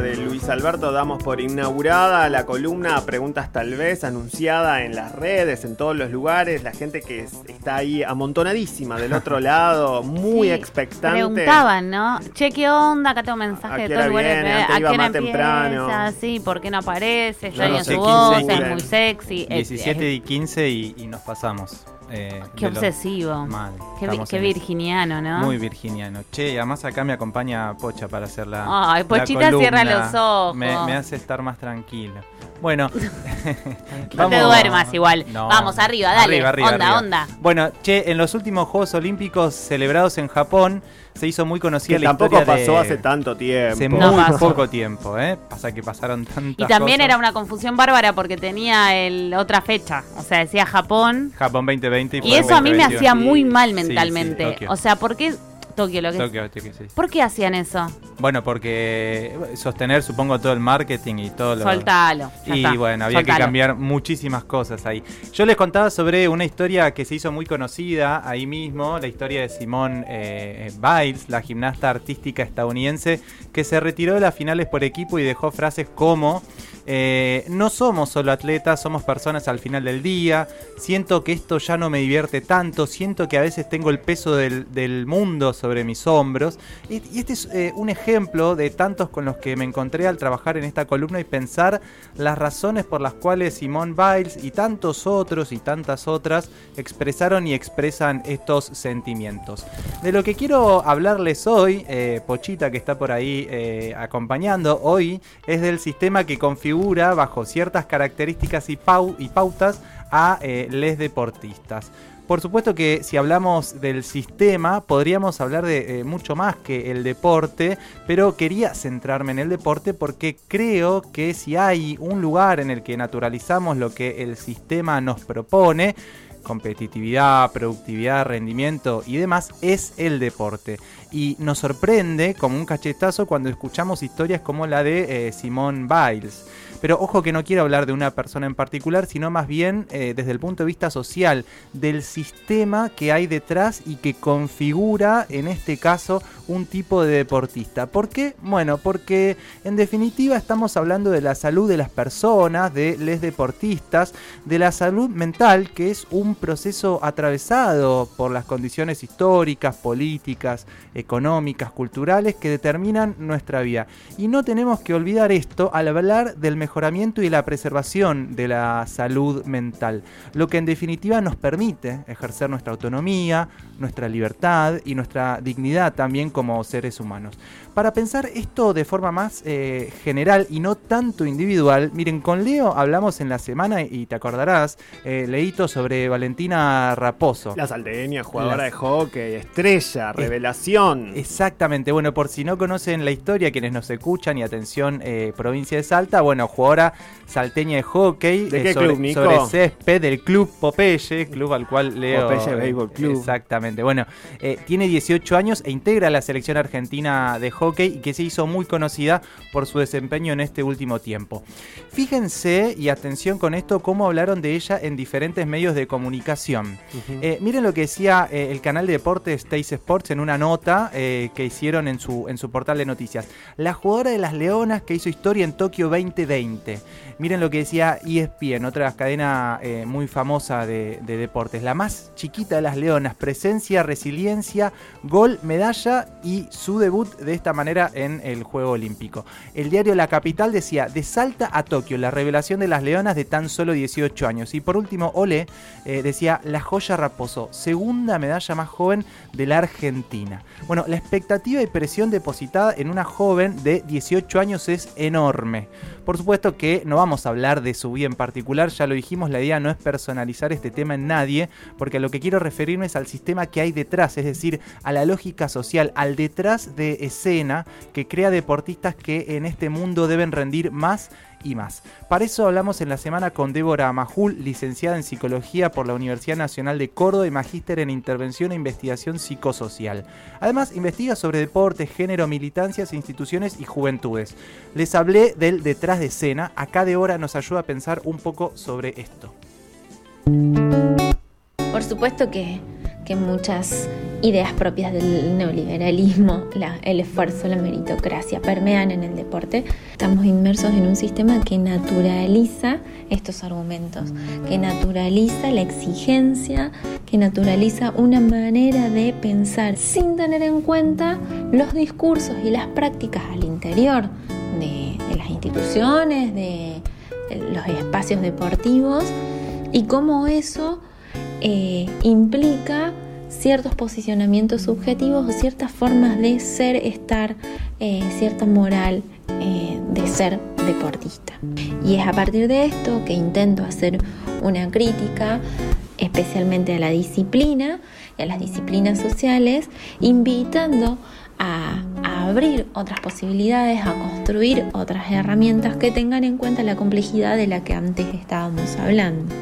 De Luis Alberto damos por inaugurada la columna Preguntas tal vez, anunciada en las redes, en todos los lugares, la gente que es- está ahí amontonadísima del otro lado, muy Sí, expectante. Preguntaban, ¿no? Che, ¿qué onda? Acá tengo ¿A mensaje de todo el lugar. ¿A iba qué más temprano. empieza? Sí, ¿por qué no aparece? Ya No sé, su 15 voz, es muy sexy. es- 17 es- y 15 y, y nos pasamos. Eh, Qué obsesivo. Mal. Qué, vi- Estamos qué en eso. virginiano, ¿no? Muy virginiano. Che, además acá me acompaña Pocha para hacer la. Ay, la Pochita cierra los ojos. Me, me hace estar más tranquilo. Bueno, No te duermas igual. No. Vamos, arriba, dale. Arriba, arriba, onda, arriba. onda. Bueno, che, en los últimos Juegos Olímpicos celebrados en Japón se hizo muy conocida Que la tampoco historia de- pasó hace tanto tiempo. Hace No muy pasó. poco tiempo, ¿eh? Pasa que pasaron tantas Y también cosas. era una confusión bárbara porque tenía el, otra fecha. O sea, decía Japón. Japón 2020 y, Y eso a mí me 2021. hacía muy mal Sí, sí, mentalmente. O sea, ¿por qué Tokio lo que Tokio, Tokio, sí. ¿Por qué hacían eso? Bueno, porque eh, sostener, supongo, todo el marketing y todo lo... Soltalo. ya Y está, bueno, había que cambiar muchísimas cosas ahí. Yo les contaba sobre una historia que se hizo muy conocida ahí mismo, la historia de Simone eh, Biles, la gimnasta artística estadounidense, que se retiró de las finales por equipo y dejó frases como... eh, no somos solo atletas, somos personas al final del día. Siento que esto ya no me divierte tanto. Siento que a veces tengo el peso del, mundo sobre mis hombros. Y, este es eh, un ejemplo de tantos con los que me encontré al trabajar en esta columna y pensar las razones por las cuales Simone Biles y tantos otros y tantas otras expresaron y expresan estos sentimientos. De lo que quiero hablarles hoy, eh, Pochita que está por ahí acompañando hoy, es del sistema que configura bajo ciertas características y, pau- y pautas a eh, les deportistas. Por supuesto que si hablamos del sistema, podríamos hablar de eh, mucho más que el deporte, pero quería centrarme en el deporte porque creo que si hay un lugar en el que naturalizamos lo que el sistema nos propone, competitividad, productividad, rendimiento y demás, es el deporte. Y nos sorprende como un cachetazo cuando escuchamos historias como la de eh, Simone Biles. Pero ojo que no quiero hablar de una persona en particular, sino más bien eh, desde el punto de vista social, del sistema que hay detrás y que configura, en este caso, un tipo de deportista. ¿Por qué? Bueno, porque en definitiva estamos hablando de la salud de las personas, de les deportistas, de la salud mental, que es un proceso atravesado por las condiciones históricas, políticas, económicas, culturales que determinan nuestra vida. Y no tenemos que olvidar esto al hablar del mejoramiento y la preservación de la salud mental, lo que en definitiva nos permite ejercer nuestra autonomía, nuestra libertad y nuestra dignidad también como seres humanos. Para pensar esto de forma más eh, general y no tanto individual, miren, con Leo hablamos en la semana y te acordarás, eh, leíto sobre Valentina Raposo. La salteña, jugadora La- de hockey, estrella, revelación. Exactamente, bueno, por si no conocen la historia, quienes nos escuchan y atención, eh, provincia de Salta, bueno, jugadora salteña de hockey ¿De eh, qué sobre, club, Nico? sobre césped del club Popeye, club al cual Leo. Popeye Baseball Club. Exactamente, bueno, eh, tiene 18 años e integra la selección argentina de hockey y que se hizo muy conocida por su desempeño en este último tiempo. Fíjense y atención con esto, cómo hablaron de ella en diferentes medios de comunicación. Eh, miren lo que decía eh, el canal de deportes Tays Sports en una nota que hicieron en su, en su portal de noticias. La jugadora de las Leonas que hizo historia en Tokio 2020. potente Miren lo que decía ESPN, otra cadena eh, muy famosa de, de deportes. La más chiquita de las Leonas, presencia, resiliencia, gol, medalla y su debut de esta manera en el Juego Olímpico. El diario La Capital decía, de Salta a Tokio, la revelación de las Leonas de tan solo 18 años. Y por último, Ole eh, decía, la joya Raposo, segunda medalla más joven de la Argentina. Bueno, la expectativa y presión depositada en una joven de 18 años es enorme. Por supuesto que no vamos a hablar de su vida en particular, ya lo dijimos, la idea no es personalizar este tema en nadie, porque a lo que quiero referirme es al sistema que hay detrás, es decir, a la lógica social, al detrás de escena que crea deportistas que en este mundo deben rendir más y más. Para eso hablamos en la semana con Débora Majul, licenciada en Psicología por la Universidad Nacional de Córdoba y magíster en Intervención e Investigación Psicosocial. Además, investiga sobre deporte, género, militancias, instituciones y juventudes. Les hablé del detrás de escena. Acá Débora nos ayuda a pensar un poco sobre esto. Por supuesto que que muchas ideas propias del neoliberalismo, el esfuerzo, la meritocracia, permean en el deporte. Estamos inmersos en un sistema que naturaliza estos argumentos, que naturaliza la exigencia, que naturaliza una manera de pensar sin tener en cuenta los discursos y las prácticas al interior de, las instituciones, de los espacios deportivos y cómo eso eh, implica ciertos posicionamientos subjetivos o ciertas formas de ser, estar, eh, cierta moral eh, de ser deportista. Y es a partir de esto que intento hacer una crítica especialmente a la disciplina y a las disciplinas sociales, invitando a, a, abrir otras posibilidades, a construir otras herramientas que tengan en cuenta la complejidad de la que antes estábamos hablando.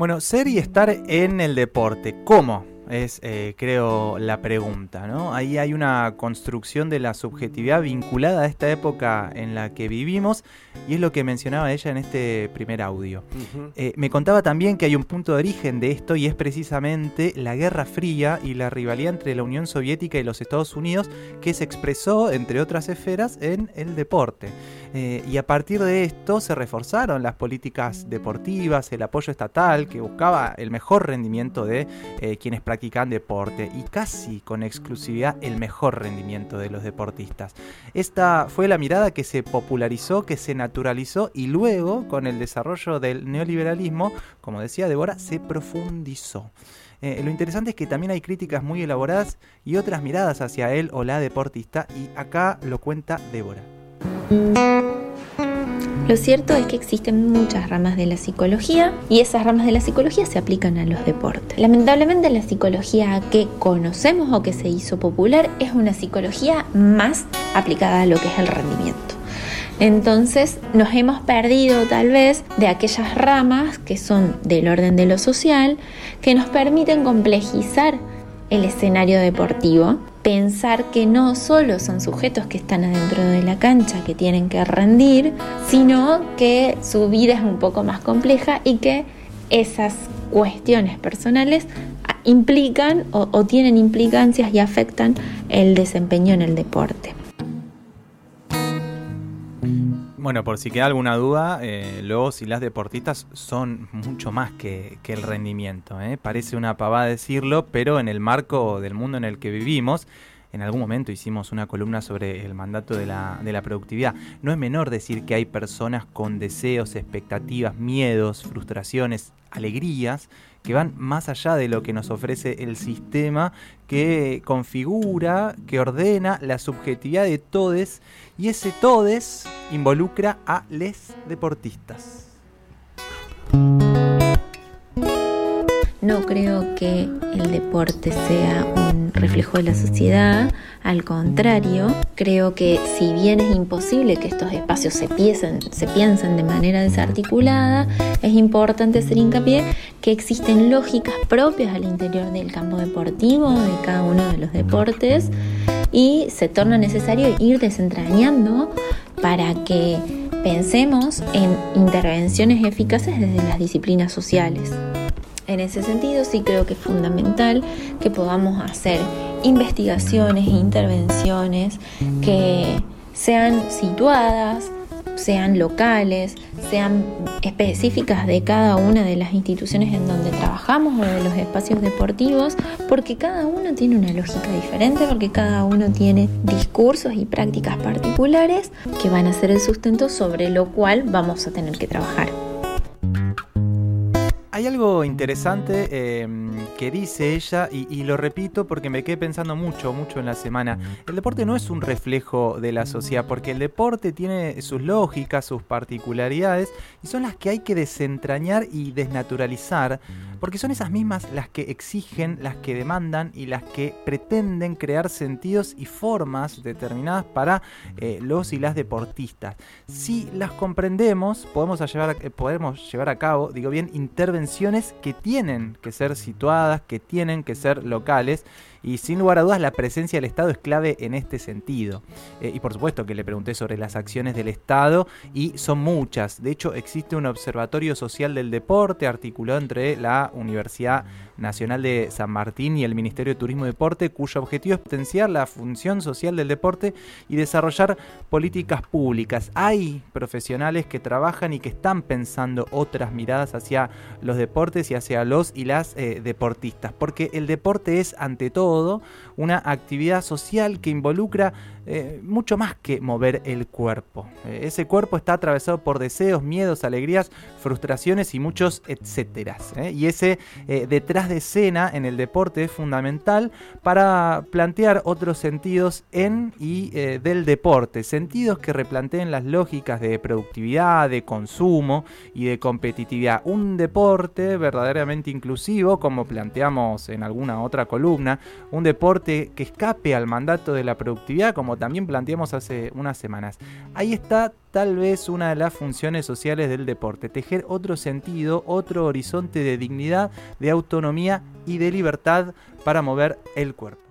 Bueno, ser y estar en el deporte, ¿cómo? Es, eh, creo, la pregunta, ¿no? Ahí hay una construcción de la subjetividad vinculada a esta época en la que vivimos y es lo que mencionaba ella en este primer audio. Eh, me contaba también que hay un punto de origen de esto y es precisamente la Guerra Fría y la rivalidad entre la Unión Soviética y los Estados Unidos que se expresó, entre otras esferas, en el deporte. Eh, y a partir de esto se reforzaron las políticas deportivas, el apoyo estatal que buscaba el mejor rendimiento de quienes deporte y casi con exclusividad el mejor rendimiento de los deportistas. Esta fue la mirada que se popularizó, que se naturalizó y luego con el desarrollo del neoliberalismo, como decía Débora, se profundizó. Eh, lo interesante es que también hay críticas muy elaboradas y otras miradas hacia él o la deportista y acá lo cuenta Débora. Lo cierto es que existen muchas ramas de la psicología y esas ramas de la psicología se aplican a los deportes. Lamentablemente la psicología que conocemos o que se hizo popular es una psicología más aplicada a lo que es el rendimiento. Entonces nos hemos perdido tal vez de aquellas ramas que son del orden de lo social, que nos permiten complejizar el escenario deportivo pensar que no solo son sujetos que están adentro de la cancha, que tienen que rendir, sino que su vida es un poco más compleja y que esas cuestiones personales implican o, tienen implicancias y afectan el desempeño en el deporte. Bueno, por si queda alguna duda, eh, los y las deportistas son mucho más que, el rendimiento. ¿eh? Parece una pavada decirlo, pero en el marco del mundo en el que vivimos, en algún momento hicimos una columna sobre el mandato de la, de la productividad. No es menor decir que hay personas con deseos, expectativas, miedos, frustraciones, alegrías, que van más allá de lo que nos ofrece el sistema que configura, que ordena la subjetividad de todes y ese todes involucra a les deportistas. No creo que el deporte sea un reflejo de la sociedad, al contrario, creo que si bien es imposible que estos espacios se piensen, se piensen de manera desarticulada, es importante hacer hincapié que existen lógicas propias al interior del campo deportivo, de cada uno de los deportes, y se torna necesario ir desentrañando para que pensemos en intervenciones eficaces desde las disciplinas sociales. En ese sentido sí creo que es fundamental que podamos hacer investigaciones e intervenciones que sean situadas, sean locales, sean específicas de cada una de las instituciones en donde trabajamos o de los espacios deportivos, porque cada uno tiene una lógica diferente, porque cada uno tiene discursos y prácticas particulares que van a ser el sustento sobre lo cual vamos a tener que trabajar. Hay algo interesante em, que dice ella y, lo repito porque me quedé pensando mucho, mucho en la semana. El deporte no es un reflejo de la sociedad porque el deporte tiene sus lógicas, sus particularidades y son las que hay que desentrañar y desnaturalizar porque son esas mismas las que exigen, las que demandan y las que pretenden crear sentidos y formas determinadas para eh, los y las deportistas. Si las comprendemos, podemos llevar, eh, podemos llevar a cabo, digo bien, intervenciones que tienen que ser situadas, que tienen que ser locales y sin lugar a dudas la presencia del Estado es clave en este sentido. Eh, y por supuesto que le pregunté sobre las acciones del Estado y son muchas. De hecho existe un observatorio social del deporte articulado entre la Universidad Nacional de San Martín y el Ministerio de Turismo y Deporte, cuyo objetivo es potenciar la función social del deporte y desarrollar políticas públicas. Hay profesionales que trabajan y que están pensando otras miradas hacia los deportes y hacia los y las eh, deportistas, porque el deporte es ante todo una actividad social que involucra eh, mucho más que mover el cuerpo. Eh, ese cuerpo está atravesado por deseos, miedos, alegrías, frustraciones y muchos etcéteras. ¿eh? Y ese detrás de escena en el deporte es fundamental para plantear otros sentidos en y del deporte. Sentidos que replanteen las lógicas de productividad, de consumo y de competitividad. Un deporte verdaderamente inclusivo, como planteamos en alguna otra columna, un deporte que escape al mandato de la productividad, como también planteamos hace unas semanas. Ahí está tal vez una de las funciones sociales del deporte, tejer otro sentido, otro horizonte de dignidad, de autonomía y de libertad para mover el cuerpo.